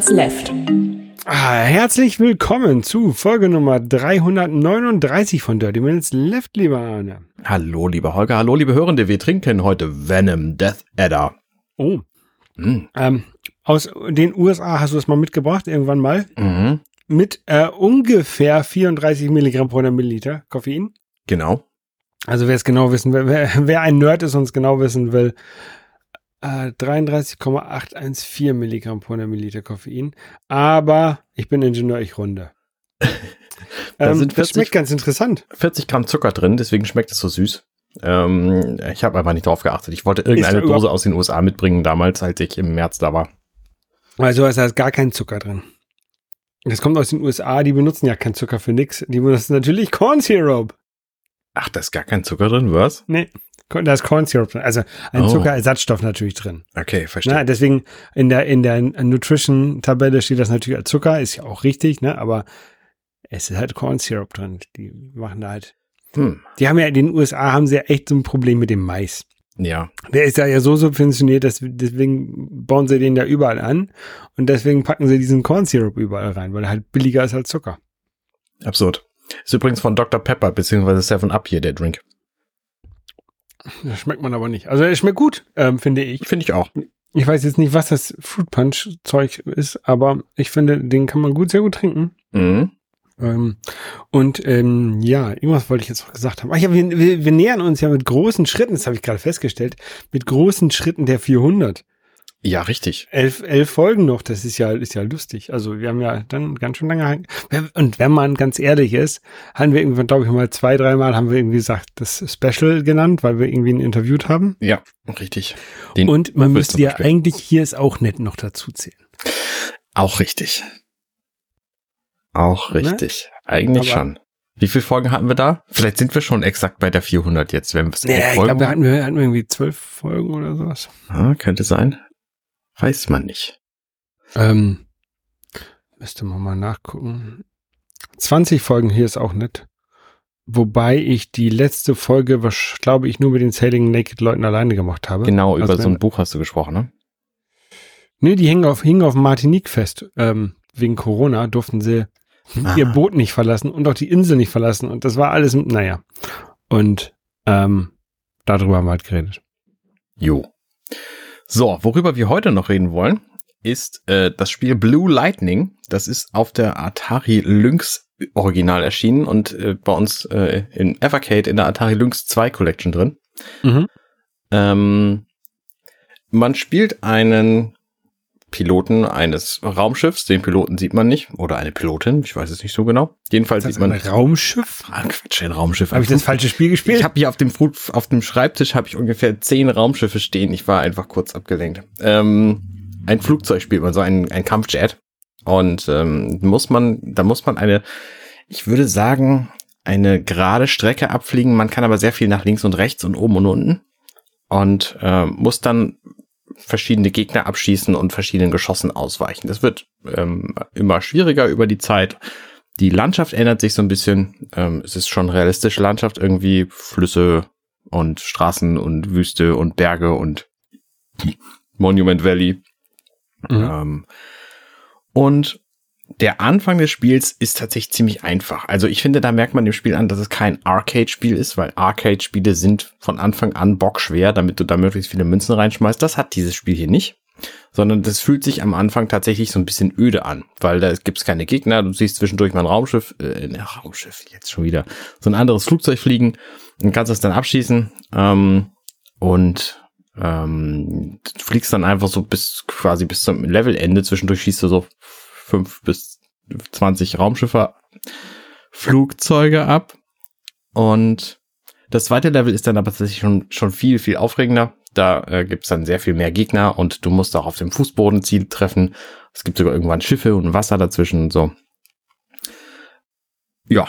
Minutes Left. Ah, herzlich willkommen zu Folge Nummer 339 von Dirty Minutes Left, lieber Arne. Hallo, lieber Holger, hallo, liebe Hörende. Wir trinken heute Venom Death Adder. Oh, Mm. ähm, aus den USA hast du es mal mitgebracht, irgendwann mal, Mhm. mit äh, ungefähr 34 Milligramm pro 100 Milliliter Koffein. Genau. Also wer es genau wissen will, wer, wer ein Nerd ist und es genau wissen will, äh, 33,814 Milligramm pro 100 Milliliter Koffein. Aber ich bin Ingenieur, ich runde. Da ähm, sind das 40 schmeckt ganz interessant. 40 Gramm Zucker drin, deswegen schmeckt es so süß. Ähm, ich habe einfach nicht drauf geachtet. Ich wollte irgendeine Dose aus den USA mitbringen damals, als ich im März da war. Also da ist gar kein Zucker drin. Das kommt aus den USA, die benutzen ja keinen Zucker für nix. Die benutzen natürlich Corn Syrup. Ach, da ist gar kein Zucker drin, was? Nee, da ist Corn Syrup drin. Also ein Oh. Zuckerersatzstoff natürlich drin. Okay, verstehe. Na, deswegen in der, in der Nutrition-Tabelle steht das natürlich als Zucker, ist ja auch richtig, ne? Aber es ist halt Corn Syrup drin. Die machen da halt. Hm. Die haben ja in den USA haben sie ja echt so ein Problem mit dem Mais. Ja, Der ist ja, ja so subventioniert, dass deswegen bauen sie den da überall an und deswegen packen sie diesen Corn Syrup überall rein, weil er halt billiger ist als Zucker. absurd. Ist übrigens von Dr. Pepper, beziehungsweise Seven Up hier, der Drink. Das schmeckt man aber nicht. Also er schmeckt gut, ähm, finde ich. Finde ich auch. Ich weiß jetzt nicht, was das Fruit Punch Zeug ist, aber ich finde, den kann man gut, sehr gut trinken. Mhm. Ähm, und ähm, ja, irgendwas wollte ich jetzt noch gesagt haben. Ach ja, wir, wir, wir nähern uns ja mit großen Schritten, das habe ich gerade festgestellt, mit großen Schritten der 400. Ja, richtig. Elf, elf Folgen noch, das ist ja, ist ja lustig. Also wir haben ja dann ganz schön lange, und wenn man ganz ehrlich ist, haben wir irgendwann, glaube ich, mal zwei, dreimal haben wir irgendwie gesagt, das Special genannt, weil wir irgendwie ihn interviewt haben. Ja, richtig. Den Und man müsste ja eigentlich hier ist auch nett noch dazu zählen. Auch richtig. Auch richtig. Eigentlich Ne? Aber- schon. Wie viele Folgen hatten wir da? Vielleicht sind wir schon exakt bei der 400 jetzt, wenn wir es Ja, ich glaube, hatten, wir hatten irgendwie zwölf Folgen oder sowas. ah, könnte sein. Weiß man nicht. Ähm, müsste man mal nachgucken. 20 Folgen hier ist auch nett. Wobei ich die letzte Folge, was glaube ich, nur mit den Sailing Naked Leuten alleine gemacht habe. Genau, über Also so ein Buch hast du gesprochen, ne? Nee, die hingen auf, hingen auf Martinique fest. Ähm, wegen Corona durften sie Ah. ihr Boot nicht verlassen und auch die Insel nicht verlassen. Und das war alles, naja. Und ähm, darüber haben wir halt geredet. Jo. So, worüber wir heute noch reden wollen, ist äh, das Spiel Blue Lightning. Das ist auf der Atari Lynx Original erschienen und äh, bei uns äh, in Evercade in der Atari Lynx 2 Collection drin. Mhm. Ähm, man spielt einen Piloten eines Raumschiffs. Den Piloten sieht man nicht. Oder eine Pilotin, ich weiß es nicht so genau. Jedenfalls Das sieht man. ein Raumschiff? Ah, Quatsch, ein Raumschiff. Habe ich das falsche Spiel gespielt? Ich habe hier auf dem, auf dem Schreibtisch habe ich ungefähr zehn Raumschiffe stehen. Ich war einfach kurz abgelenkt. Ähm, ein Flugzeug spielt man, so ein, ein Kampfjet. Und ähm, muss man, da muss man eine, ich würde sagen, eine gerade Strecke abfliegen. Man kann aber sehr viel nach links und rechts und oben und unten. Und ähm, muss dann verschiedene Gegner abschießen und verschiedenen Geschossen ausweichen. Das wird ähm, immer schwieriger über die Zeit. Die Landschaft ändert sich so ein bisschen. Ähm, es ist schon realistische Landschaft, irgendwie Flüsse und Straßen und Wüste und Berge und Monument Valley. Mhm. Ähm, und der Anfang des Spiels ist tatsächlich ziemlich einfach. Also ich finde, da merkt man dem Spiel an, dass es kein Arcade-Spiel ist, weil Arcade-Spiele sind von Anfang an bockschwer, damit du da möglichst viele Münzen reinschmeißt. Das hat dieses Spiel hier nicht. Sondern das fühlt sich am Anfang tatsächlich so ein bisschen öde an, weil da gibt's keine Gegner. Du siehst zwischendurch mal ein Raumschiff, äh, ein Raumschiff, jetzt schon wieder, so ein anderes Flugzeug fliegen und kannst es dann abschießen. Ähm, und ähm, fliegst dann einfach so bis quasi bis zum Levelende. Zwischendurch schießt du so fünf bis 20 Raumschiffe, Flugzeuge ab. Und das zweite Level ist dann aber tatsächlich schon, schon viel, viel aufregender. Da äh, gibt's dann sehr viel mehr Gegner und du musst auch auf dem Fußboden Ziel treffen. Es gibt sogar irgendwann Schiffe und Wasser dazwischen und so. Ja,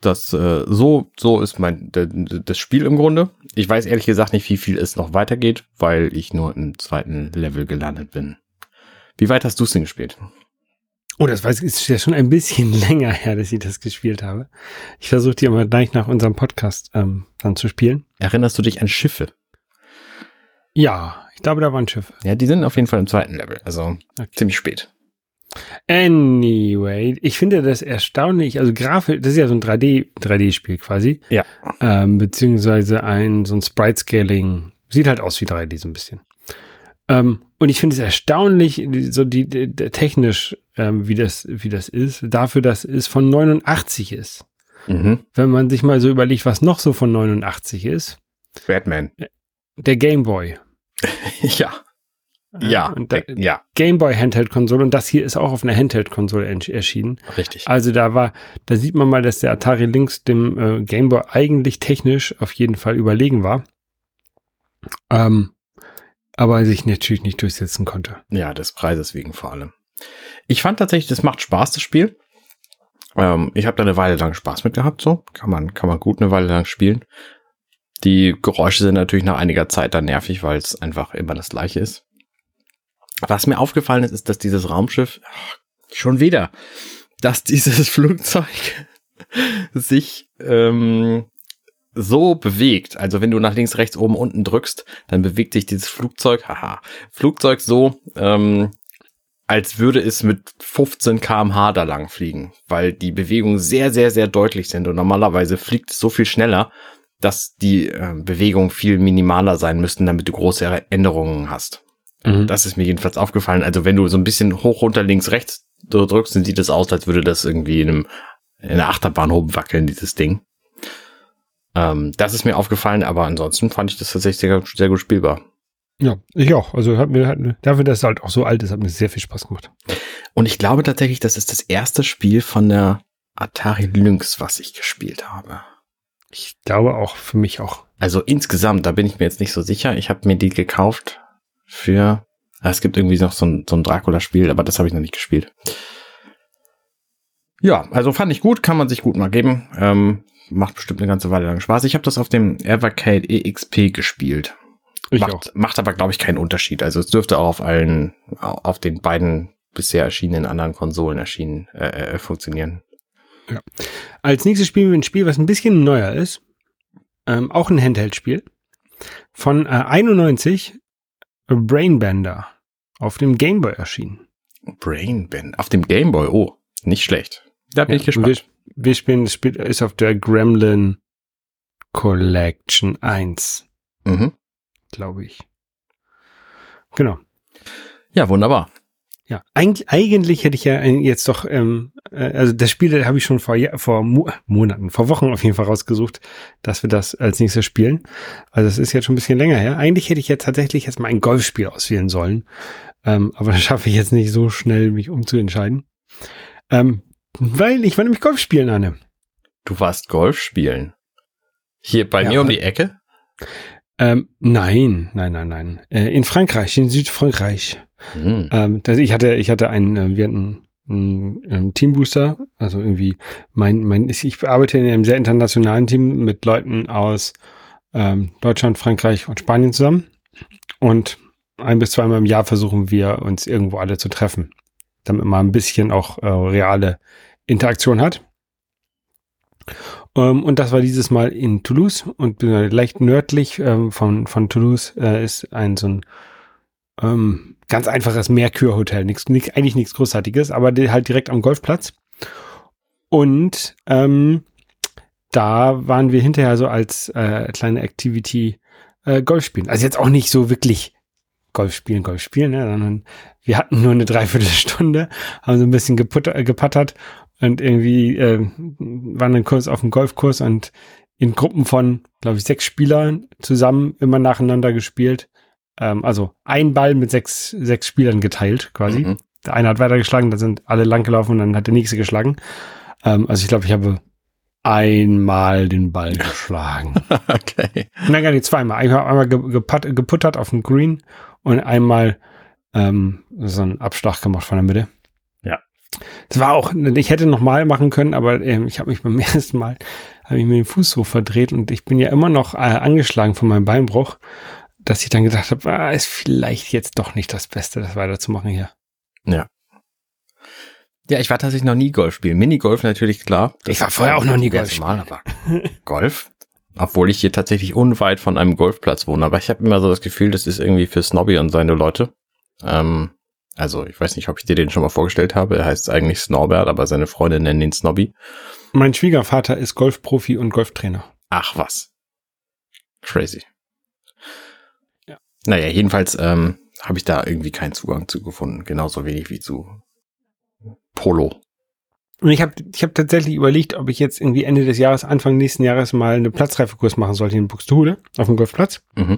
das äh, so so ist mein das Spiel im Grunde. Ich weiß ehrlich gesagt nicht, wie viel es noch weitergeht, weil ich nur im zweiten Level gelandet bin. Wie weit hast du es denn gespielt? Oh, das weiß, ist ja schon ein bisschen länger her, dass ich das gespielt habe. Ich versuche die immer gleich nach unserem Podcast ähm, dann zu spielen. Erinnerst du dich an Schiffe? Ja, ich glaube, da waren Schiffe. Ja, die sind auf jeden Fall im zweiten Level, also Okay. ziemlich spät. Anyway, ich finde das erstaunlich, also Grafik, das ist ja so ein 3D, 3D-Spiel quasi. Ja. Ähm, beziehungsweise ein, so ein Sprite-Scaling. Sieht halt aus wie 3D so ein bisschen. Ähm, und ich finde es erstaunlich, so die, die, die technisch, ähm, wie das, wie das ist, dafür, dass es von 89 ist. Mhm. Wenn man sich mal so überlegt, was noch so von 89 ist. Batman. Der Game Boy. ja. Ja, da, ja, Game Boy Handheld Konsole und das hier ist auch auf einer Handheld Konsole erschienen. richtig. Also da war, da sieht man mal, dass der Atari Lynx dem äh, Game Boy eigentlich technisch auf jeden Fall überlegen war. Ähm, aber sich natürlich nicht durchsetzen konnte. Ja, des Preises wegen vor allem. Ich fand tatsächlich, das macht Spaß, das Spiel. Ähm, ich habe da eine Weile lang Spaß mit gehabt, so. Kann man, kann man gut eine Weile lang spielen. Die Geräusche sind natürlich nach einiger Zeit dann nervig, weil es einfach immer das gleiche ist. Was mir aufgefallen ist, ist, dass dieses Raumschiff, ach, schon wieder, dass dieses Flugzeug sich ähm, so bewegt. Also wenn du nach links, rechts, oben, unten drückst, dann bewegt sich dieses Flugzeug, haha, Flugzeug so, ähm, als würde es mit 15 kmh da lang fliegen, weil die Bewegungen sehr, sehr, sehr deutlich sind und normalerweise fliegt es so viel schneller, dass die äh, Bewegungen viel minimaler sein müssten, damit du große Änderungen hast. Mhm. Das ist mir jedenfalls aufgefallen. Also wenn du so ein bisschen hoch, runter, links, rechts drückst, dann sieht es aus, als würde das irgendwie in, einem, in einer Achterbahn rumwackeln, dieses Ding. Ähm, das ist mir aufgefallen, aber ansonsten fand ich das tatsächlich sehr, sehr gut spielbar. Ja, ich auch. Also hat mir, hat, dafür, dass es halt auch so alt ist, hat mir sehr viel Spaß gemacht. Und ich glaube tatsächlich, das ist das erste Spiel von der Atari Lynx, was ich gespielt habe. Ich glaube auch, für mich auch. Also insgesamt, da bin ich mir jetzt nicht so sicher. Ich habe mir die gekauft für. ah, Es gibt irgendwie noch so ein, so ein Dracula-Spiel, aber das habe ich noch nicht gespielt. Ja, also fand ich gut, kann man sich gut mal geben. Ähm, macht bestimmt eine ganze Weile lang Spaß. Ich habe das auf dem Evercade EXP gespielt. Ich macht, auch. macht aber, glaube ich, keinen Unterschied. Also es dürfte auch auf allen, auf den beiden bisher erschienenen anderen Konsolen erschienen, äh, äh, funktionieren. Als nächstes spielen wir ein Spiel, was ein bisschen neuer ist. Ähm, auch ein Handheld-Spiel. Von äh, 91, Brainbender. Auf dem Game Boy erschienen. Brain Band auf dem Game Boy. Oh, nicht schlecht. Da bin Ja, ich gespannt. Wir, spielen, das Spiel ist auf der Gremlin Collection 1, Mhm. glaube ich. Genau. Ja, wunderbar. Ja, eigentlich, eigentlich hätte ich ja ein- jetzt doch, ähm, äh, also das Spiel habe ich schon vor, vor Mo Monaten, vor Wochen auf jeden Fall rausgesucht, dass wir das als nächstes spielen. Also es ist jetzt schon ein bisschen länger her. Eigentlich hätte ich jetzt tatsächlich jetzt mal ein Golfspiel auswählen sollen, ähm, aber das schaffe ich jetzt nicht so schnell, mich umzuentscheiden. Ähm, weil ich war nämlich Golf spielen, Anne. Du warst Golf spielen. Hier bei Ja, mir um aber- die Ecke? Ähm, nein, nein, nein, nein. Äh, in Frankreich, in Südfrankreich. Hm. Ähm, das, ich hatte, ich hatte einen, äh, wir hatten einen, einen Teambooster, also irgendwie mein, mein, ich ich arbeite in einem sehr internationalen Team mit Leuten aus ähm, Deutschland, Frankreich und Spanien zusammen. Und ein bis zweimal im Jahr versuchen wir uns irgendwo alle zu treffen, damit man ein bisschen auch äh, reale Interaktion hat. Ähm, und das war dieses Mal in Toulouse und äh, leicht nördlich ähm, von, von Toulouse äh, ist ein so ein ähm, ganz einfaches Mercure-Hotel. Nix, nix, eigentlich nichts Großartiges, aber halt direkt am Golfplatz. Und ähm, da waren wir hinterher so als äh, kleine Activity äh, Golf spielen. Also jetzt auch nicht so wirklich Golf spielen, Golf spielen, ne, sondern wir hatten nur eine Dreiviertelstunde, haben so ein bisschen geputter, äh, gepattert und irgendwie äh, waren dann kurz auf dem Golfkurs und in Gruppen von, glaube ich, sechs Spielern zusammen immer nacheinander gespielt. Ähm, also ein Ball mit sechs, sechs Spielern geteilt quasi. Mhm. Der eine hat weitergeschlagen, dann sind alle langgelaufen und dann hat der nächste geschlagen. Ähm, also ich glaube, ich habe einmal den Ball geschlagen. Okay. Nein, gar nicht zweimal. Ich habe einmal ge geputt, geputtert auf dem Green und einmal ähm, so einen Abschlag gemacht von der Mitte. Ja. Das war auch, ich hätte noch mal machen können, aber ähm, ich habe mich beim ersten Mal, habe ich mir den Fuß so verdreht und ich bin ja immer noch äh, angeschlagen von meinem Beinbruch, dass ich dann gedacht habe, ah, ist vielleicht jetzt doch nicht das Beste, das weiterzumachen hier. Ja, ich war tatsächlich noch nie Golf spielen. Minigolf natürlich klar. Ich war vorher auch noch nie Golf aber Golf? Obwohl ich hier tatsächlich unweit von einem Golfplatz wohne. Aber ich habe immer so das Gefühl, das ist irgendwie für Snobby und seine Leute. Ähm, Also ich weiß nicht, ob ich dir den schon mal vorgestellt habe. Er heißt eigentlich Snorbert, aber seine Freunde nennen ihn Snobby. Mein Schwiegervater ist Golfprofi und Golftrainer. Ach was. Crazy. Ja. Naja, jedenfalls ähm, habe ich da irgendwie keinen Zugang zu gefunden. Genauso wenig wie zu Polo. Und ich habe ich hab tatsächlich überlegt, ob ich jetzt irgendwie Ende des Jahres, Anfang nächsten Jahres mal eine Platzreifekurs machen sollte in Buxtehude auf dem Golfplatz. Mhm.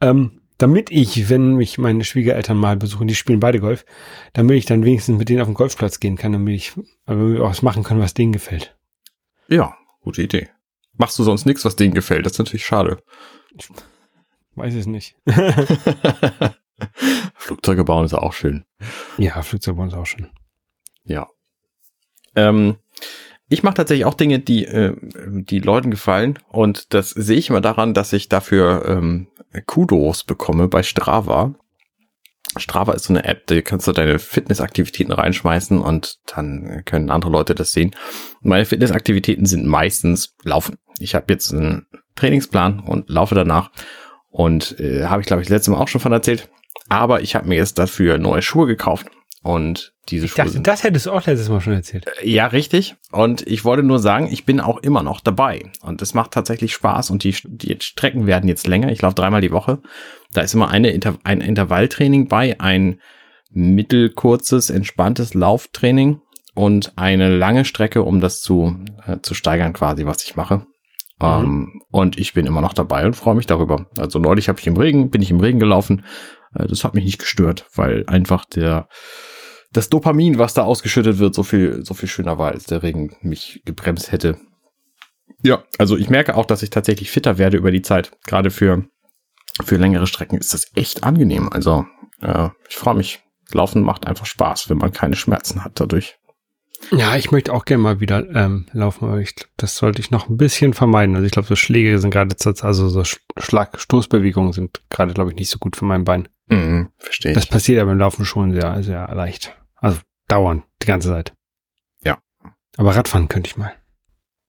Ähm, damit ich, wenn mich meine Schwiegereltern mal besuchen, die spielen beide Golf, damit ich dann wenigstens mit denen auf den Golfplatz gehen kann, damit ich, damit ich auch was machen kann, was denen gefällt. Ja, gute Idee. Machst du sonst nichts, was denen gefällt? Das ist natürlich schade. Ich weiß es nicht. Flugzeuge bauen ist auch schön. Ja, Flugzeuge bauen ist auch schön. Ja. Ähm, ich mache tatsächlich auch Dinge, die, äh, die Leuten gefallen. Und das sehe ich immer daran, dass ich dafür ähm, Kudos bekomme bei Strava. Strava ist so eine App, da kannst du deine Fitnessaktivitäten reinschmeißen und dann können andere Leute das sehen. Meine Fitnessaktivitäten sind meistens Laufen. Ich habe jetzt einen Trainingsplan und laufe danach. Und äh, habe ich, glaube ich, letztes Mal auch schon von erzählt. Aber ich habe mir jetzt dafür neue Schuhe gekauft. Und diese ich dachte, das hättest du auch letztes Mal schon erzählt. Äh, ja, richtig. Und ich wollte nur sagen, ich bin auch immer noch dabei. Und es macht tatsächlich Spaß. Und die, die Strecken werden jetzt länger. Ich laufe dreimal die Woche. Da ist immer eine Inter ein Intervalltraining bei, ein mittelkurzes, entspanntes Lauftraining und eine lange Strecke, um das zu, äh, zu steigern quasi, was ich mache. Mhm. Ähm, und ich bin immer noch dabei und freue mich darüber. Also neulich habe ich im Regen, bin ich im Regen gelaufen. Äh, das hat mich nicht gestört, weil einfach der das Dopamin, was da ausgeschüttet wird, so viel, so viel schöner war, als der Regen mich gebremst hätte. Ja, also ich merke auch, dass ich tatsächlich fitter werde über die Zeit. Gerade für, für längere Strecken ist das echt angenehm. Also äh, ich freue mich. Laufen macht einfach Spaß, wenn man keine Schmerzen hat dadurch. Ja, ich möchte auch gerne mal wieder ähm, laufen, aber ich glaube, das sollte ich noch ein bisschen vermeiden. Also ich glaube, so Schläge sind gerade, also so Schlag, Stoßbewegungen sind gerade, glaube ich, nicht so gut für mein Bein. Mhm, verstehe ich. Das passiert ja beim Laufen schon sehr, sehr leicht. Also dauernd, die ganze Zeit. Ja. Aber Radfahren könnte ich mal.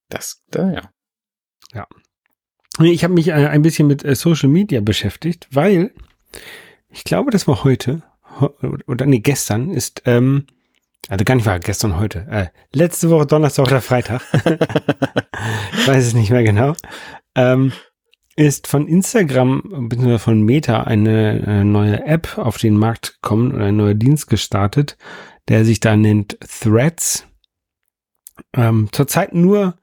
Das, da, ja. Ja. Ich habe mich äh, ein bisschen mit äh, Social Media beschäftigt, weil ich glaube, das war heute oder nee, gestern ist, ähm, also gar nicht war gestern heute, äh, letzte Woche Donnerstag oder Freitag, ich weiß es nicht mehr genau, ähm, ist von Instagram bzw. von Meta eine, eine, neue App auf den Markt gekommen oder ein neuer Dienst gestartet, der sich da nennt Threads. Ähm, zurzeit nur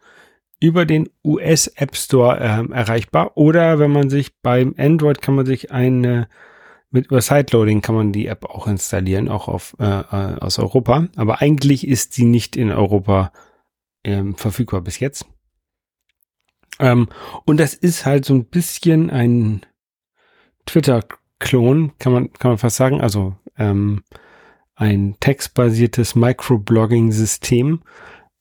über den US App Store ähm, erreichbar oder wenn man sich beim Android kann man sich eine mit über Sideloading kann man die App auch installieren, auch auf, äh, äh aus Europa. Aber eigentlich ist sie nicht in Europa ähm, verfügbar bis jetzt. Ähm, und das ist halt so ein bisschen ein Twitter-Klon, kann man, kann man fast sagen. Also ähm, ein textbasiertes Microblogging-System,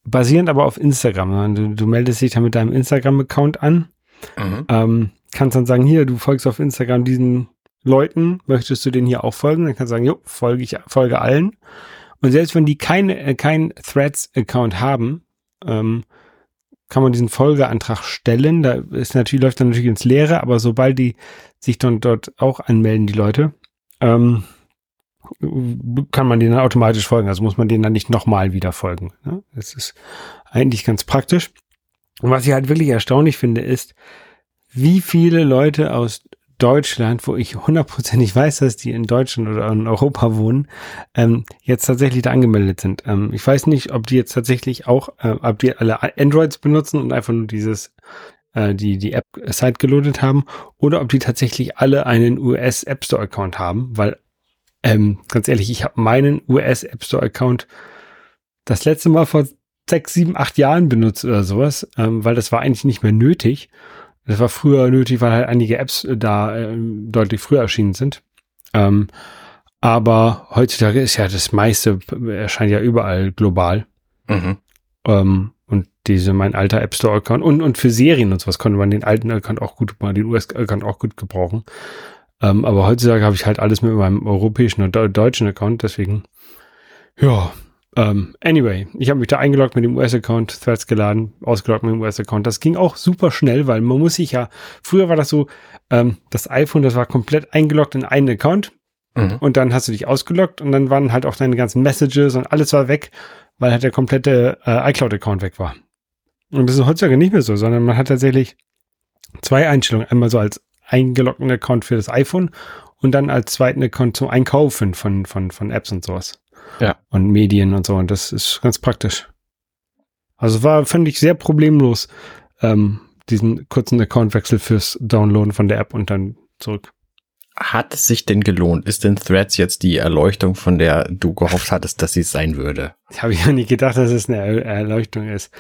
basierend aber auf Instagram. Du, du meldest dich dann mit deinem Instagram-Account an, mhm. ähm, kannst dann sagen, hier, du folgst auf Instagram diesen Leuten, möchtest du denen hier auch folgen? Dann kannst du sagen, jo, folge ich, folge allen. Und selbst wenn die keine, äh, kein Threads-Account haben, ähm, kann man diesen Folgeantrag stellen. Da ist natürlich, läuft dann natürlich ins Leere, aber sobald die sich dann dort auch anmelden, die Leute, ähm, kann man denen dann automatisch folgen. Also muss man denen dann nicht nochmal wieder folgen. Ne? Das ist eigentlich ganz praktisch. Und was ich halt wirklich erstaunlich finde, ist, wie viele Leute aus Deutschland, wo ich hundertprozentig weiß, dass die in Deutschland oder in Europa wohnen, ähm, jetzt tatsächlich da angemeldet sind. Ähm, ich weiß nicht, ob die jetzt tatsächlich auch, äh, ob die alle Androids benutzen und einfach nur dieses, äh, die, die App Site geloadet haben oder ob die tatsächlich alle einen US App Store Account haben, weil, ähm, ganz ehrlich, ich habe meinen US App Store Account das letzte Mal vor sechs, sieben, acht Jahren benutzt oder sowas, ähm, weil das war eigentlich nicht mehr nötig. Das war früher nötig, weil halt einige Apps äh, da äh, deutlich früher erschienen sind. Ähm, aber heutzutage ist ja das meiste, erscheint ja überall global. Mhm. Ähm, und diese, mein alter App Store Account und, und für Serien und sowas konnte man den alten Account auch gut, den US-Account auch gut gebrauchen. Ähm, aber heutzutage habe ich halt alles mit meinem europäischen und deutschen Account, deswegen, ja, um, ähm, anyway, ich habe mich da eingeloggt mit dem US-Account, Threads geladen, ausgeloggt mit dem US-Account. Das ging auch super schnell, weil man muss sich ja, früher war das so, ähm, das iPhone, das war komplett eingeloggt in einen Account mhm. und dann hast du dich ausgeloggt und dann waren halt auch deine ganzen Messages und alles war weg, weil halt der komplette äh, iCloud-Account weg war. Und das ist heutzutage nicht mehr so, sondern man hat tatsächlich zwei Einstellungen. Einmal so als eingeloggten Account für das iPhone und dann als zweiten Account zum Einkaufen von, von, von Apps und sowas. Ja. Und Medien und so. Und das ist ganz praktisch. Also war, finde ich, sehr problemlos, ähm, diesen kurzen Accountwechsel fürs Downloaden von der App und dann zurück. Hat es sich denn gelohnt? Ist denn Threads jetzt die Erleuchtung, von der du gehofft hattest, dass sie es sein würde? Ich habe ja nicht gedacht, dass es eine Erleuchtung ist.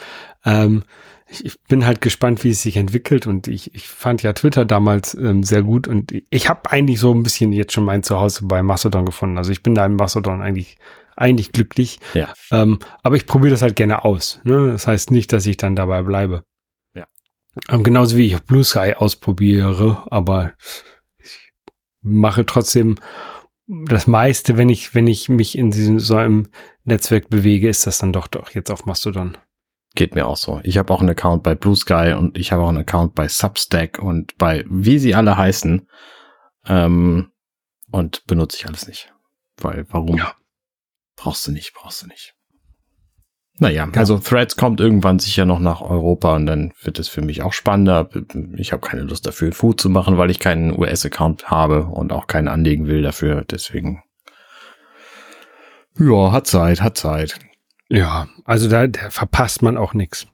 Ähm, ich, ich bin halt gespannt, wie es sich entwickelt und ich, ich fand ja Twitter damals ähm, sehr gut und ich habe eigentlich so ein bisschen jetzt schon mein Zuhause bei Mastodon gefunden. Also ich bin da im Mastodon eigentlich eigentlich glücklich. Ja. Ähm, aber ich probiere das halt gerne aus. Ne? Das heißt nicht, dass ich dann dabei bleibe. Ja. Ähm, genauso wie ich Blue Sky ausprobiere, aber ich mache trotzdem das meiste, wenn ich, wenn ich mich in diesem so einem Netzwerk bewege, ist das dann doch doch jetzt auf Mastodon. Geht mir auch so. Ich habe auch einen Account bei Blue Sky und ich habe auch einen Account bei Substack und bei wie sie alle heißen. Ähm, und benutze ich alles nicht. Weil, warum? Ja. Brauchst du nicht, brauchst du nicht. Naja, ja. also Threads kommt irgendwann sicher noch nach Europa und dann wird es für mich auch spannender. Ich habe keine Lust dafür, Food zu machen, weil ich keinen US-Account habe und auch keinen anlegen will dafür. Deswegen, ja, hat Zeit, hat Zeit. Ja, also da, da verpasst man auch nichts.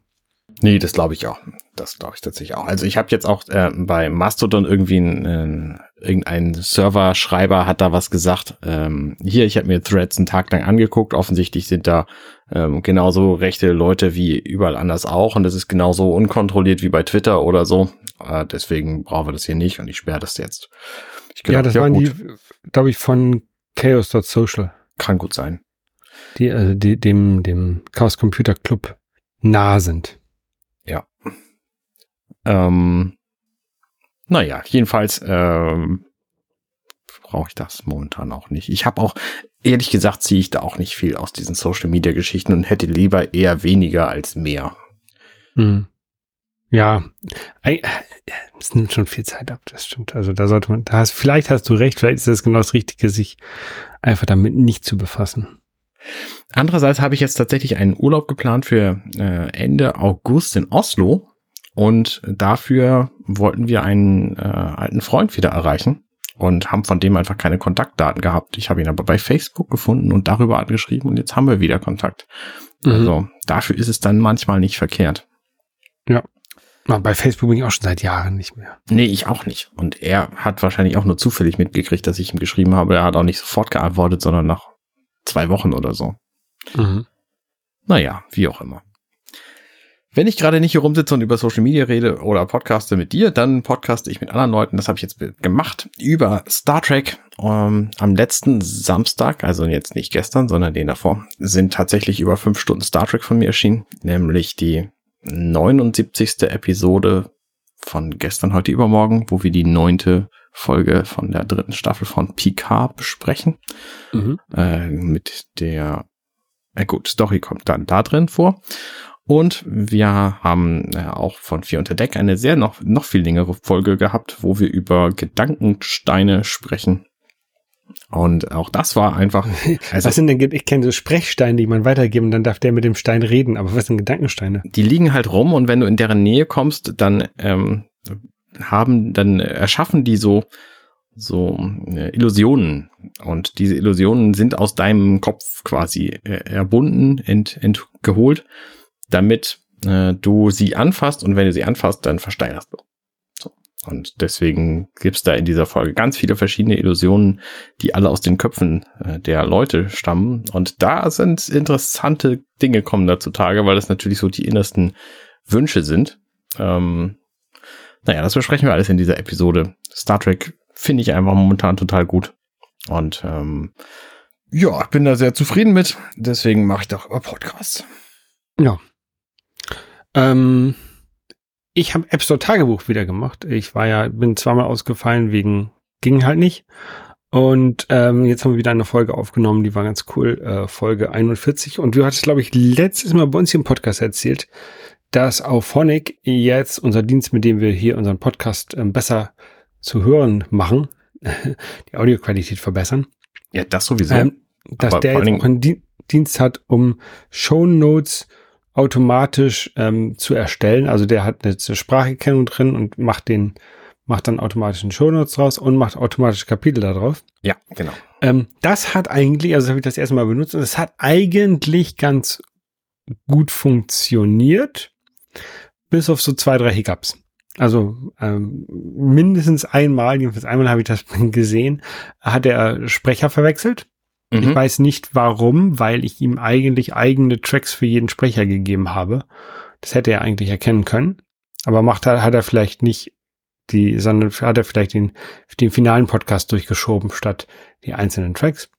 Nee, das glaube ich auch. Das glaube ich tatsächlich auch. Also ich habe jetzt auch äh, bei Mastodon irgendwie ein, äh, irgendein Server-Schreiber hat da was gesagt. Ähm, hier, ich habe mir Threads einen Tag lang angeguckt. Offensichtlich sind da ähm, genauso rechte Leute wie überall anders auch. Und das ist genauso unkontrolliert wie bei Twitter oder so. Äh, deswegen brauchen wir das hier nicht und ich sperre das jetzt. Gedacht, ja, das ja, waren gut. die, glaube ich, von Chaos.social. Kann gut sein. Die, äh, die dem, dem Chaos Computer Club nah sind. Ja. Ähm, naja, jedenfalls ähm, brauche ich das momentan auch nicht. Ich habe auch, ehrlich gesagt, ziehe ich da auch nicht viel aus diesen Social-Media-Geschichten und hätte lieber eher weniger als mehr. Hm. Ja, es nimmt schon viel Zeit ab, das stimmt. Also da sollte man, da hast, vielleicht hast du recht, vielleicht ist das genau das Richtige, sich einfach damit nicht zu befassen. Andererseits habe ich jetzt tatsächlich einen Urlaub geplant für äh, Ende August in Oslo und dafür wollten wir einen äh, alten Freund wieder erreichen und haben von dem einfach keine Kontaktdaten gehabt. Ich habe ihn aber bei Facebook gefunden und darüber angeschrieben und jetzt haben wir wieder Kontakt. Mhm. Also dafür ist es dann manchmal nicht verkehrt. Ja. Bei Facebook bin ich auch schon seit Jahren nicht mehr. Nee, ich auch nicht. Und er hat wahrscheinlich auch nur zufällig mitgekriegt, dass ich ihm geschrieben habe. Er hat auch nicht sofort geantwortet, sondern nach zwei Wochen oder so. Mhm. Naja, wie auch immer. Wenn ich gerade nicht hier rumsitze und über Social Media rede oder podcaste mit dir, dann podcaste ich mit anderen Leuten. Das habe ich jetzt gemacht über Star Trek. Ähm, am letzten Samstag, also jetzt nicht gestern, sondern den davor, sind tatsächlich über fünf Stunden Star Trek von mir erschienen, nämlich die 79. Episode von gestern, heute übermorgen, wo wir die neunte Folge von der dritten Staffel von Picard besprechen. Mhm. Äh, mit der, äh gut, Story kommt dann da drin vor. Und wir haben äh, auch von Vier unter Deck eine sehr noch, noch viel längere Folge gehabt, wo wir über Gedankensteine sprechen. Und auch das war einfach. Also, was sind denn, ich kenne so Sprechsteine, die man weitergeben, dann darf der mit dem Stein reden, aber was sind Gedankensteine? Die liegen halt rum und wenn du in deren Nähe kommst, dann ähm, haben, dann erschaffen die so, so äh, Illusionen. Und diese Illusionen sind aus deinem Kopf quasi äh, erbunden, ent, entgeholt, damit äh, du sie anfasst und wenn du sie anfasst, dann versteinerst du. So. Und deswegen gibt's da in dieser Folge ganz viele verschiedene Illusionen, die alle aus den Köpfen äh, der Leute stammen. Und da sind interessante Dinge kommen da zutage, weil das natürlich so die innersten Wünsche sind. Ähm, naja, das besprechen wir alles in dieser Episode. Star Trek finde ich einfach momentan total gut. Und ähm, ja, bin da sehr zufrieden mit. Deswegen mache ich doch über Podcasts. Ja. Ähm, ich habe Store Tagebuch wieder gemacht. Ich war ja, bin zweimal ausgefallen wegen, ging halt nicht. Und ähm, jetzt haben wir wieder eine Folge aufgenommen, die war ganz cool, äh, Folge 41. Und du hattest, glaube ich, letztes Mal bei uns hier im Podcast erzählt, dass auf Phonic jetzt unser Dienst, mit dem wir hier unseren Podcast ähm, besser zu hören machen, die Audioqualität verbessern. Ja, das sowieso. Ähm, dass der jetzt auch einen Dienst hat, um Show Notes automatisch ähm, zu erstellen. Also der hat eine Spracherkennung drin und macht den, macht dann automatisch einen Show Notes draus und macht automatisch Kapitel da drauf. Ja, genau. Ähm, das hat eigentlich, also habe ich das erstmal benutzt und es hat eigentlich ganz gut funktioniert, bis auf so zwei, drei Hiccups. Also ähm, mindestens einmal, jedenfalls einmal habe ich das gesehen, hat er Sprecher verwechselt. Mhm. Ich weiß nicht warum, weil ich ihm eigentlich eigene Tracks für jeden Sprecher gegeben habe. Das hätte er eigentlich erkennen können. Aber macht er, hat er vielleicht nicht die, sondern hat er vielleicht den, den finalen Podcast durchgeschoben statt die einzelnen Tracks.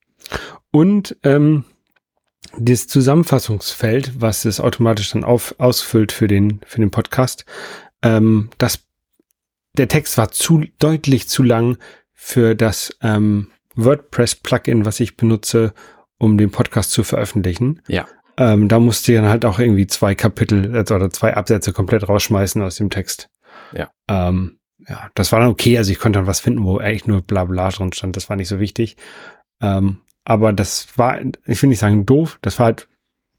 Und ähm, das Zusammenfassungsfeld, was es automatisch dann auf, ausfüllt für den, für den Podcast, ähm, das, der Text war zu, deutlich zu lang für das ähm, WordPress-Plugin, was ich benutze, um den Podcast zu veröffentlichen. Ja. Ähm, da musste ich dann halt auch irgendwie zwei Kapitel also, oder zwei Absätze komplett rausschmeißen aus dem Text. Ja. Ähm, ja, das war dann okay. Also ich konnte dann was finden, wo eigentlich nur bla bla drin stand. Das war nicht so wichtig. Ähm, aber das war, ich will nicht sagen doof, das war halt,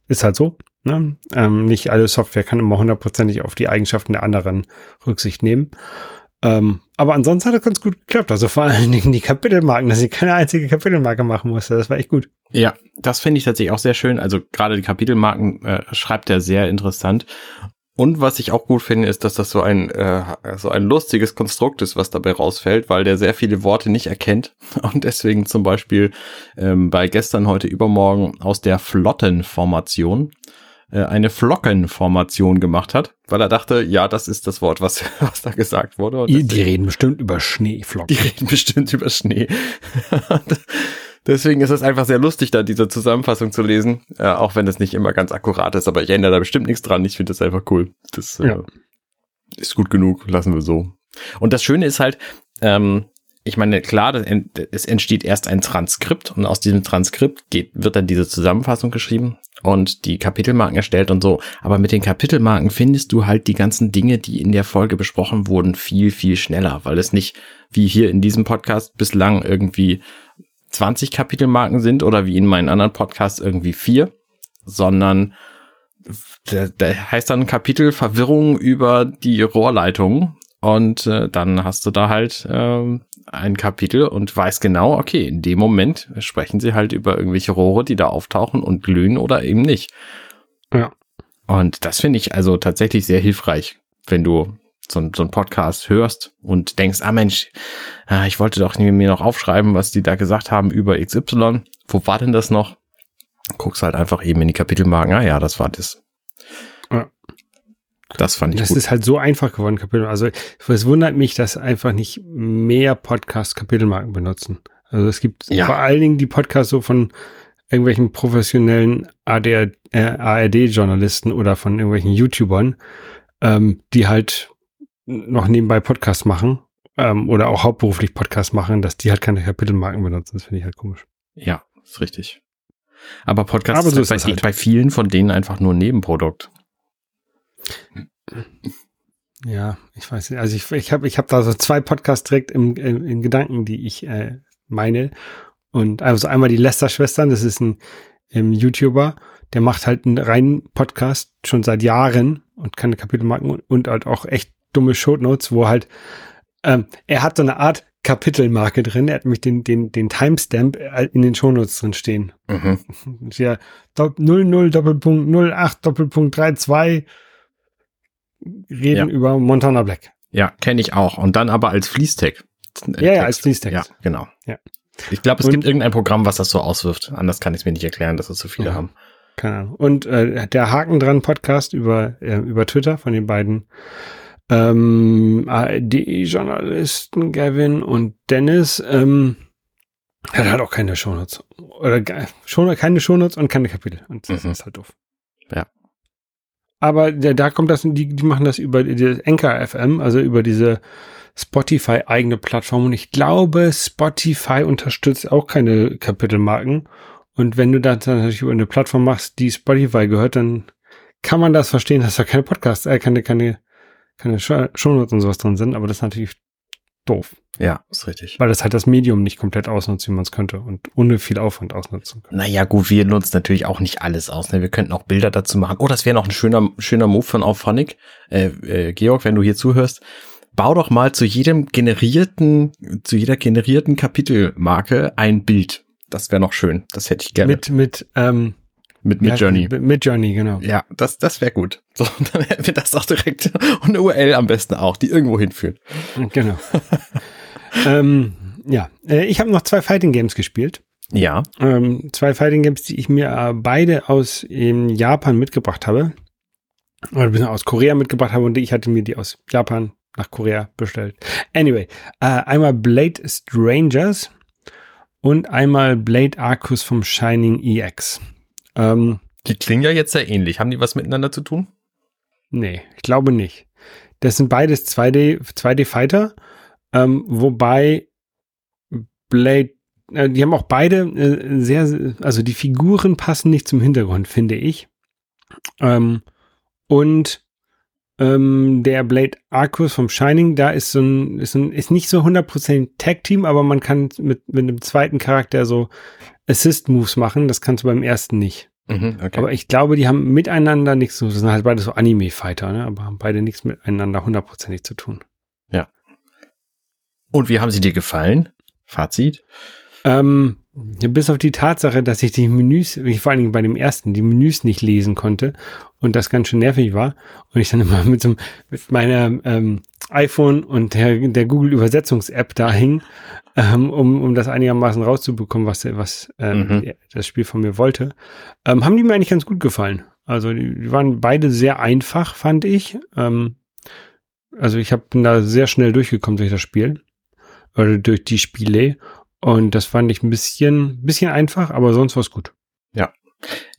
ist halt so. Ne? Ähm, nicht alle Software kann immer hundertprozentig auf die Eigenschaften der anderen Rücksicht nehmen. Ähm, aber ansonsten hat es ganz gut geklappt. Also vor allen Dingen die Kapitelmarken, dass ich keine einzige Kapitelmarke machen musste. Das war echt gut. Ja, das finde ich tatsächlich auch sehr schön. Also gerade die Kapitelmarken äh, schreibt er sehr interessant. Und was ich auch gut finde, ist, dass das so ein äh, so ein lustiges Konstrukt ist, was dabei rausfällt, weil der sehr viele Worte nicht erkennt und deswegen zum Beispiel ähm, bei gestern, heute, übermorgen aus der Flottenformation äh, eine Flockenformation gemacht hat, weil er dachte, ja, das ist das Wort, was, was da gesagt wurde. Die, die reden bestimmt über Schneeflocken. Die reden bestimmt über Schnee. Deswegen ist es einfach sehr lustig, da diese Zusammenfassung zu lesen, äh, auch wenn es nicht immer ganz akkurat ist, aber ich ändere da bestimmt nichts dran. Ich finde das einfach cool. Das äh, ja. ist gut genug, lassen wir so. Und das Schöne ist halt, ähm, ich meine, klar, es entsteht erst ein Transkript und aus diesem Transkript geht, wird dann diese Zusammenfassung geschrieben und die Kapitelmarken erstellt und so. Aber mit den Kapitelmarken findest du halt die ganzen Dinge, die in der Folge besprochen wurden, viel, viel schneller, weil es nicht wie hier in diesem Podcast bislang irgendwie 20 Kapitelmarken sind oder wie in meinen anderen Podcasts irgendwie vier, sondern der, der heißt dann Kapitel Verwirrung über die Rohrleitung und äh, dann hast du da halt äh, ein Kapitel und weißt genau, okay, in dem Moment sprechen sie halt über irgendwelche Rohre, die da auftauchen und glühen oder eben nicht. Ja. Und das finde ich also tatsächlich sehr hilfreich, wenn du so, so einen Podcast hörst und denkst, ah Mensch, ah, ich wollte doch mir noch aufschreiben, was die da gesagt haben über XY. Wo war denn das noch? Guckst halt einfach eben in die Kapitelmarken. Ah ja, das war das. Das fand ich Das gut. ist halt so einfach geworden, Kapitel. Also es wundert mich, dass einfach nicht mehr Podcasts Kapitelmarken benutzen. Also es gibt ja. vor allen Dingen die Podcasts so von irgendwelchen professionellen ADR, äh, ARD-Journalisten oder von irgendwelchen YouTubern, ähm, die halt noch nebenbei Podcasts machen ähm, oder auch hauptberuflich Podcasts machen, dass die halt keine Kapitelmarken benutzen. Das finde ich halt komisch. Ja, ist richtig. Aber Podcasts Aber so ist ist bei, halt. bei vielen von denen einfach nur ein Nebenprodukt. Ja, ich weiß nicht. Also ich, ich habe ich hab da so zwei Podcasts direkt im, im, in Gedanken, die ich äh, meine. Und also einmal die Lester-Schwestern, das ist ein ähm, YouTuber, der macht halt einen reinen Podcast schon seit Jahren und keine Kapitelmarken und, und halt auch echt dumme Shownotes, wo halt ähm, er hat so eine Art Kapitelmarke drin. Er hat nämlich den, den, den Timestamp äh, in den Shownotes drin stehen. Mhm. Ja, 00 Doppelpunkt 08 Doppelpunkt 32 reden Ja. über Montana Black. Ja, kenne ich auch. Und dann aber als Fließtext. Äh, Ja, ja, Text. als Fließtext. Ja, genau. Ja. Ich glaube, es Und- gibt irgendein Programm, was das so auswirft. Anders kann ich es mir nicht erklären, dass es so viele Ja. haben. Keine Ahnung. Und äh, der Haken dran Podcast über, äh, über Twitter von den beiden ähm, ARD-Journalisten Gavin und Dennis ähm, hat halt auch keine Shownotes. Oder schon keine Shownotes und keine Kapitel. Und das Mhm. ist halt doof. Ja. Aber der, da kommt das, die, die machen das über die Anchor FM, also über diese Spotify eigene Plattform. Und ich glaube, Spotify unterstützt auch keine Kapitelmarken. Und wenn du das dann natürlich über eine Plattform machst, die Spotify gehört, dann kann man das verstehen, dass da keine Podcasts, äh, keine, keine, keine Show- Shownotes und sowas drin sind. Aber das ist natürlich doof. Ja, ist richtig. Weil das halt das Medium nicht komplett ausnutzt, wie man es könnte und ohne viel Aufwand ausnutzen kann. Naja, gut, wir nutzen natürlich auch nicht alles aus. Ne? Wir könnten auch Bilder dazu machen. Oh, das wäre noch ein schöner, schöner Move von Auphonic. Äh, äh, Georg, wenn du hier zuhörst, bau doch mal zu jedem generierten, zu jeder generierten Kapitelmarke ein Bild. Das wäre noch schön. Das hätte ich gerne. Mit, mit, ähm, mit, mit Journey. Mit, Journey, genau. Ja, das, das wäre gut. So, dann hätten wir das auch direkt und eine URL am besten auch, die irgendwo hinführt. Genau. ähm, ja, äh, ich habe noch zwei Fighting Games gespielt. Ja. Ähm, zwei Fighting Games, die ich mir äh, beide aus Japan mitgebracht habe. Oder ein bisschen aus Korea mitgebracht habe und ich hatte mir die aus Japan nach Korea bestellt. Anyway, äh, einmal Blade Strangers und einmal Blade Arcus vom Shining EX. Ähm, die klingen ja jetzt sehr ähnlich. Haben die was miteinander zu tun? Nee, ich glaube nicht. Das sind beides 2D, 2D-Fighter, ähm, wobei Blade, äh, die haben auch beide äh, sehr, also die Figuren passen nicht zum Hintergrund, finde ich. Ähm, und ähm, der Blade Arcus vom Shining, da ist so ein, ist, ein, ist nicht so 100% Tag-Team, aber man kann mit, mit einem zweiten Charakter so Assist-Moves machen. Das kannst du beim ersten nicht. Mhm, okay. Aber ich glaube, die haben miteinander nichts zu tun. Das sind halt beide so Anime-Fighter, ne? aber haben beide nichts miteinander hundertprozentig zu tun. Ja. Und wie haben sie dir gefallen? Fazit? Ähm, bis auf die Tatsache, dass ich die Menüs, vor allen Dingen bei dem ersten, die Menüs nicht lesen konnte und das ganz schön nervig war und ich dann immer mit so mit meiner ähm, iPhone und der, der Google Übersetzungs-App da hing ähm, um, um das einigermaßen rauszubekommen, was, was äh, mhm. das Spiel von mir wollte, ähm, haben die mir eigentlich ganz gut gefallen. Also die, die waren beide sehr einfach, fand ich. Ähm, also ich hab, bin da sehr schnell durchgekommen durch das Spiel oder durch die Spiele und das fand ich ein bisschen, bisschen einfach, aber sonst war es gut. Ja,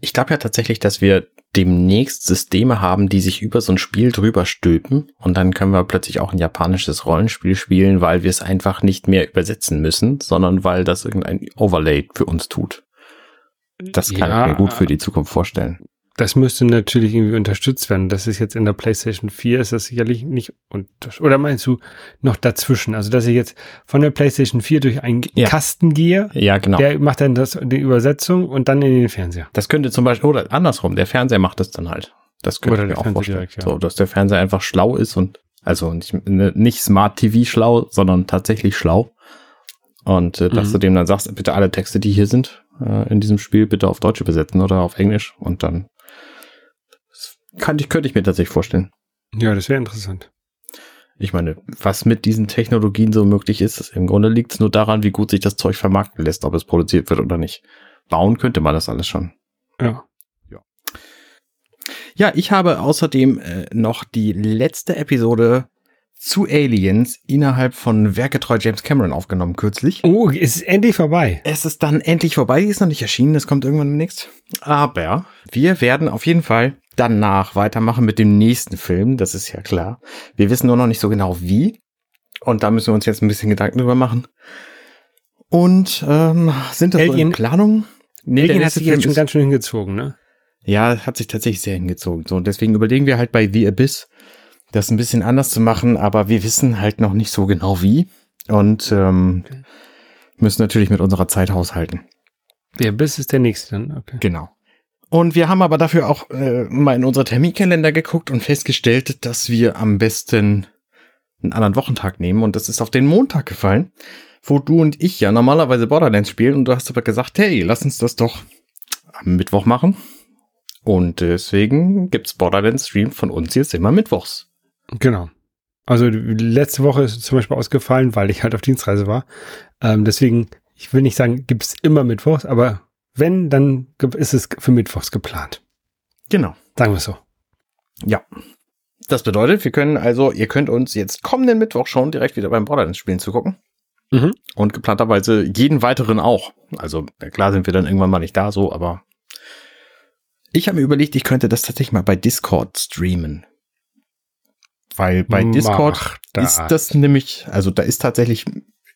ich glaube ja tatsächlich, dass wir demnächst Systeme haben, die sich über so ein Spiel drüber stülpen und dann können wir plötzlich auch ein japanisches Rollenspiel spielen, weil wir es einfach nicht mehr übersetzen müssen, sondern weil das irgendein Overlay für uns tut. Das kann ja, ich mir gut für die Zukunft vorstellen das müsste natürlich irgendwie unterstützt werden. Das ist jetzt in der PlayStation 4 ist das sicherlich nicht oder meinst du noch dazwischen? Also dass ich jetzt von der PlayStation 4 durch einen ja. Kasten gehe, ja genau, der macht dann das die Übersetzung und dann in den Fernseher. Das könnte zum Beispiel oder andersrum, der Fernseher macht das dann halt. Das könnte oder ich mir auch vorstellen. Direkt, ja. So, dass der Fernseher einfach schlau ist und also nicht, ne, nicht Smart TV schlau, sondern tatsächlich schlau. Und äh, dass mhm. du dem dann sagst, bitte alle Texte, die hier sind äh, in diesem Spiel, bitte auf Deutsch übersetzen oder auf Englisch und dann kann ich, könnte ich mir tatsächlich vorstellen. Ja, das wäre interessant. Ich meine, was mit diesen Technologien so möglich ist, im Grunde liegt es nur daran, wie gut sich das Zeug vermarkten lässt, ob es produziert wird oder nicht. Bauen könnte man das alles schon. Ja. Ja, ja ich habe außerdem äh, noch die letzte Episode zu Aliens innerhalb von Werketreu James Cameron aufgenommen kürzlich. Oh, es ist endlich vorbei. Es ist dann endlich vorbei, die ist noch nicht erschienen, es kommt irgendwann demnächst. Aber wir werden auf jeden Fall danach weitermachen mit dem nächsten Film, das ist ja klar. Wir wissen nur noch nicht so genau wie. Und da müssen wir uns jetzt ein bisschen Gedanken drüber machen. Und ähm, sind das Alien, so in Planung? Nee, Alien hat sich jetzt schon ganz schön hingezogen, ne? Ja, hat sich tatsächlich sehr hingezogen. So, und deswegen überlegen wir halt bei The Abyss, das ein bisschen anders zu machen, aber wir wissen halt noch nicht so genau wie. Und ähm, okay. müssen natürlich mit unserer Zeit haushalten. The Abyss ist der nächste dann, okay. Genau. Und wir haben aber dafür auch äh, mal in unsere Terminkalender geguckt und festgestellt, dass wir am besten einen anderen Wochentag nehmen. Und das ist auf den Montag gefallen, wo du und ich ja normalerweise Borderlands spielen. Und du hast aber gesagt, hey, lass uns das doch am Mittwoch machen. Und deswegen gibt's Borderlands Stream von uns jetzt immer mittwochs. Genau. Also letzte Woche ist zum Beispiel ausgefallen, weil ich halt auf Dienstreise war. Ähm, deswegen, ich will nicht sagen, gibt's immer mittwochs, aber wenn, dann ist es für Mittwochs geplant. Genau. Sagen wir so. Ja. Das bedeutet, wir können also, ihr könnt uns jetzt kommenden Mittwoch schon direkt wieder beim Borderlands-Spielen zugucken. Mhm. Und geplanterweise jeden weiteren auch. Also, klar sind wir dann irgendwann mal nicht da, so, aber ich habe mir überlegt, ich könnte das tatsächlich mal bei Discord streamen. Weil bei Discord das. ist das nämlich, also da ist tatsächlich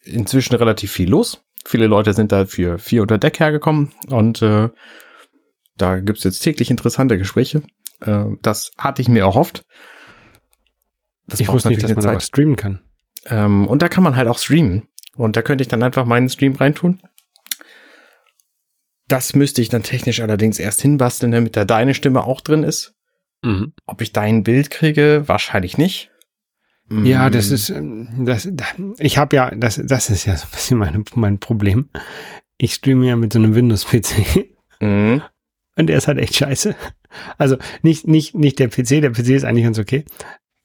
inzwischen relativ viel los. Viele Leute sind da für vier unter Deck hergekommen und äh, da gibt's jetzt täglich interessante Gespräche. Äh, das hatte ich mir erhofft. Das ich wusste nicht, dass man da streamen kann. Ähm, und da kann man halt auch streamen. Und da könnte ich dann einfach meinen Stream reintun. Das müsste ich dann technisch allerdings erst hinbasteln, damit da deine Stimme auch drin ist. Mhm. Ob ich dein Bild kriege, wahrscheinlich nicht. Ja, das ist, das, ich habe ja, das, das ist ja so ein bisschen meine, mein Problem. Ich streame ja mit so einem Windows-PC. Mhm. Und der ist halt echt scheiße. Also nicht, nicht, nicht der PC, der PC ist eigentlich ganz okay.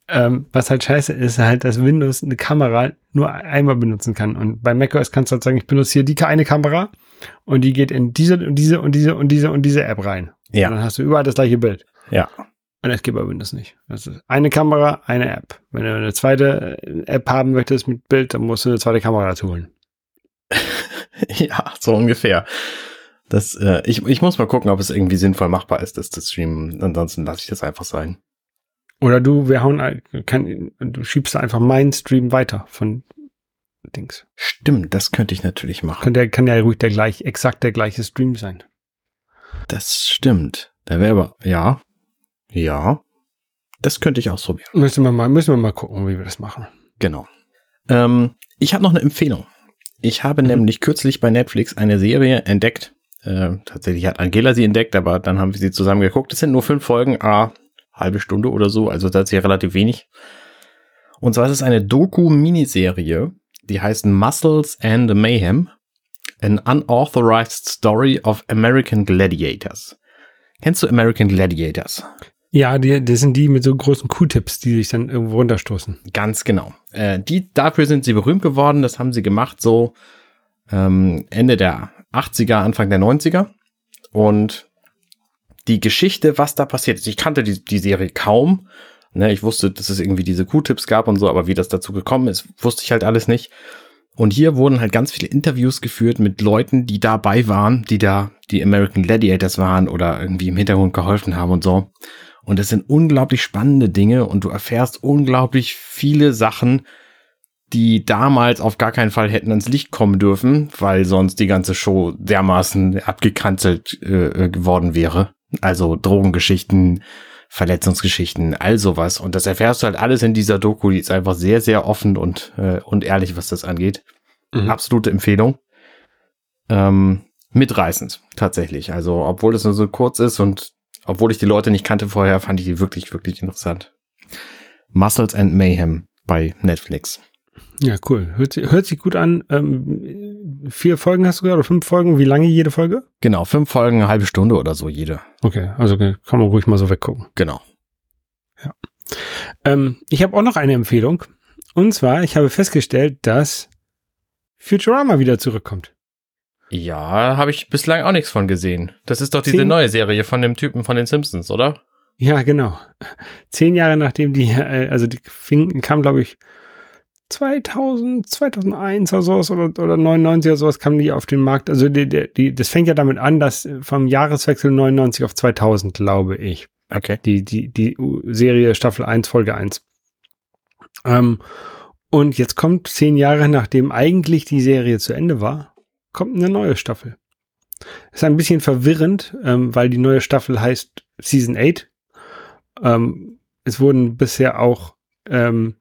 Ähm, was halt scheiße ist, halt, dass Windows eine Kamera nur einmal benutzen kann. Und bei macOS kannst du halt sagen, ich benutze hier die eine Kamera und die geht in diese und diese und diese und diese und diese App rein. Ja. Und dann hast du überall das gleiche Bild. Ja. Und das geht bei Windows nicht. Ist eine Kamera, eine App. Wenn du eine zweite App haben möchtest mit Bild, dann musst du eine zweite Kamera dazu holen. ja, so ungefähr. Das, äh, ich, ich muss mal gucken, ob es irgendwie sinnvoll machbar ist, das zu streamen. Ansonsten lasse ich das einfach sein. Oder du, wir hauen, kann, du schiebst einfach meinen Stream weiter von Dings. Stimmt, das könnte ich natürlich machen. Kann, der, kann ja ruhig der gleich, exakt der gleiche Stream sein. Das stimmt. Da wäre aber, ja, ja, das könnte ich ausprobieren. Müssen wir mal, müssen wir mal gucken, wie wir das machen. Genau. Ähm, ich habe noch eine Empfehlung. Ich habe mhm. nämlich kürzlich bei Netflix eine Serie entdeckt. Äh, tatsächlich hat Angela sie entdeckt, aber dann haben wir sie zusammen geguckt. Es sind nur fünf Folgen, ah, halbe Stunde oder so, also das ist ja relativ wenig. Und zwar ist es eine Doku-Miniserie, die heißt Muscles and the Mayhem, an unauthorized story of American Gladiators. Kennst du American Gladiators? Ja, die, das sind die mit so großen Q-Tips, die sich dann irgendwo runterstoßen. Ganz genau. Äh, die, dafür sind sie berühmt geworden. Das haben sie gemacht so ähm, Ende der 80er, Anfang der 90er. Und die Geschichte, was da passiert ist, ich kannte die, die Serie kaum. Ne, ich wusste, dass es irgendwie diese Q-Tips gab und so, aber wie das dazu gekommen ist, wusste ich halt alles nicht. Und hier wurden halt ganz viele Interviews geführt mit Leuten, die dabei waren, die da die American Gladiators waren oder irgendwie im Hintergrund geholfen haben und so. Und es sind unglaublich spannende Dinge und du erfährst unglaublich viele Sachen, die damals auf gar keinen Fall hätten ans Licht kommen dürfen, weil sonst die ganze Show dermaßen abgekanzelt äh, geworden wäre. Also Drogengeschichten, Verletzungsgeschichten, all sowas. Und das erfährst du halt alles in dieser Doku. Die ist einfach sehr, sehr offen und, äh, und ehrlich, was das angeht. Mhm. Absolute Empfehlung. Ähm, mitreißend, tatsächlich. Also, obwohl es nur so kurz ist und obwohl ich die Leute nicht kannte vorher, fand ich die wirklich, wirklich interessant. Muscles and Mayhem bei Netflix. Ja, cool. Hört, hört sich gut an. Ähm, vier Folgen hast du gesagt oder fünf Folgen? Wie lange jede Folge? Genau, fünf Folgen, eine halbe Stunde oder so jede. Okay, also kann man ruhig mal so weggucken. Genau. Ja. Ähm, ich habe auch noch eine Empfehlung. Und zwar, ich habe festgestellt, dass Futurama wieder zurückkommt. Ja, habe ich bislang auch nichts von gesehen. Das ist doch diese Zehn neue Serie von dem Typen von den Simpsons, oder? Ja, genau. Zehn Jahre nachdem die, äh, also die fing, kam, glaube ich, 2000, 2001 oder sowas oder, oder 99 oder sowas kam die auf den Markt. Also die, die, das fängt ja damit an, dass vom Jahreswechsel 99 auf 2000, glaube ich. Okay. Die, die, die Serie Staffel 1, Folge 1. Ähm, und jetzt kommt zehn Jahre, nachdem eigentlich die Serie zu Ende war, kommt eine neue Staffel. Ist ein bisschen verwirrend, ähm, weil die neue Staffel heißt Season 8. Ähm, es wurden bisher auch ähm,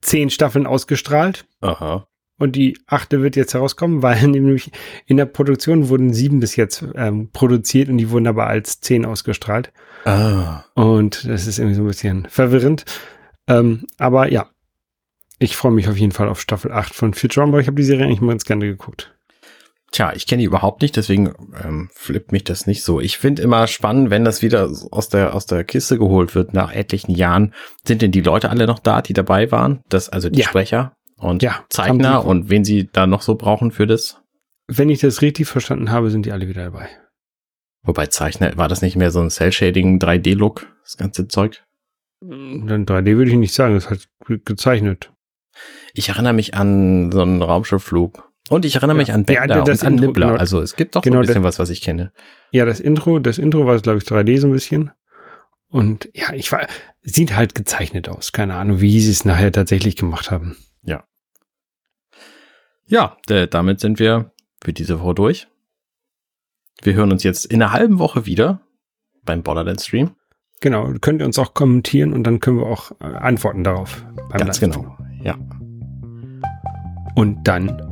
zehn Staffeln ausgestrahlt. Aha. Und die achte wird jetzt herauskommen, weil nämlich in der Produktion wurden sieben bis jetzt ähm, produziert und die wurden aber als zehn ausgestrahlt. Ah. Und das ist irgendwie so ein bisschen verwirrend. Ähm, aber ja, ich freue mich auf jeden Fall auf Staffel 8 von Futurama. Ich habe die Serie eigentlich mal ganz gerne geguckt. Tja, ich kenne die überhaupt nicht, deswegen ähm, flippt mich das nicht so. Ich finde immer spannend, wenn das wieder aus der aus der Kiste geholt wird nach etlichen Jahren. Sind denn die Leute alle noch da, die dabei waren? Das also die ja. Sprecher und ja, Zeichner und wen sie da noch so brauchen für das? Wenn ich das richtig verstanden habe, sind die alle wieder dabei. Wobei Zeichner war das nicht mehr so ein Cell Shading 3D Look, das ganze Zeug? Dann 3D würde ich nicht sagen, das hat gezeichnet. Ich erinnere mich an so einen Raumschiffflug und ich erinnere mich ja. an Bender ja, und an Intro, Nibbler. Genau, also es gibt doch genau, so ein bisschen das, was, was ich kenne. Ja, das Intro, das Intro war, glaube ich, 3D so ein bisschen. Und ja, ich war, sieht halt gezeichnet aus. Keine Ahnung, wie sie es nachher tatsächlich gemacht haben. Ja. Ja, damit sind wir für diese Woche durch. Wir hören uns jetzt in einer halben Woche wieder beim Borderlands Stream. Genau, könnt ihr uns auch kommentieren und dann können wir auch äh, antworten darauf. Ganz genau, ja. Und dann